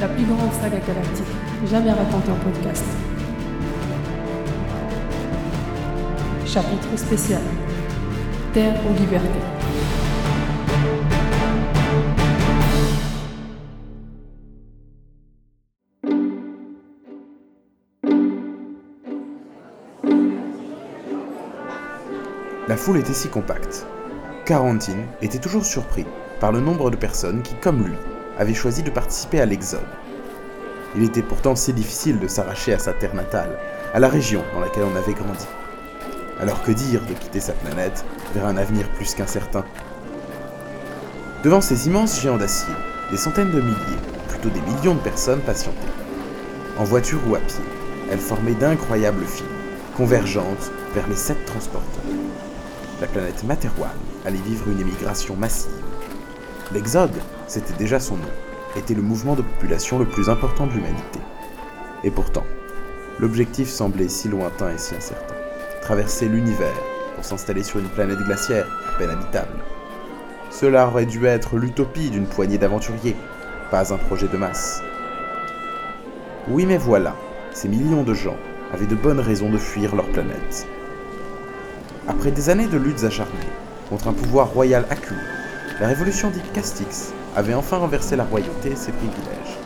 la plus grande saga galactique jamais racontée en podcast. Chapitre spécial Terre ou liberté. La foule était si compacte. Quarantine était toujours surpris par le nombre de personnes qui, comme lui, avaient choisi de participer à l'Exode. Il était pourtant si difficile de s'arracher à sa terre natale, à la région dans laquelle on avait grandi. Alors que dire de quitter sa planète vers un avenir plus qu'incertain? Devant ces immenses géants d'acier, des centaines de milliers, plutôt des millions de personnes patientaient. En voiture ou à pied, elles formaient d'incroyables files, convergentes vers les sept transporteurs la planète Materwan allait vivre une émigration massive. L'Exode, c'était déjà son nom, était le mouvement de population le plus important de l'humanité. Et pourtant, l'objectif semblait si lointain et si incertain. Traverser l'univers pour s'installer sur une planète glaciaire, à peine habitable. Cela aurait dû être l'utopie d'une poignée d'aventuriers, pas un projet de masse. Oui mais voilà, ces millions de gens avaient de bonnes raisons de fuir leur planète. Après des années de luttes acharnées contre un pouvoir royal acculé, la révolution dite Castix avait enfin renversé la royauté et ses privilèges.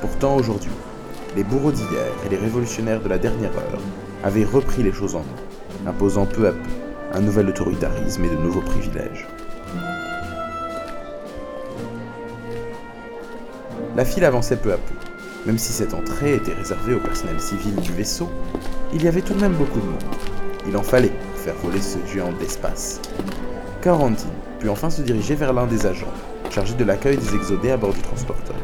Pourtant aujourd'hui, les bourreaux d'hier et les révolutionnaires de la dernière heure avaient repris les choses en main, imposant peu à peu un nouvel autoritarisme et de nouveaux privilèges. La file avançait peu à peu. Même si cette entrée était réservée au personnel civil du vaisseau, il y avait tout de même beaucoup de monde. Il en fallait faire voler ce géant d'espace. Quarantine put enfin se diriger vers l'un des agents, chargé de l'accueil des exodés à bord du transporteur.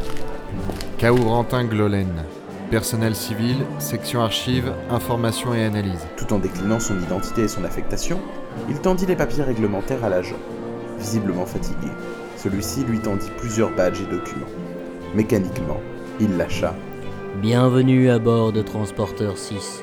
Kaurentin Glolen, personnel civil, section archives, information et analyse. Tout en déclinant son identité et son affectation, il tendit les papiers réglementaires à l'agent. Visiblement fatigué, celui-ci lui tendit plusieurs badges et documents. Mécaniquement, il lâcha. Bienvenue à bord de Transporteur 6.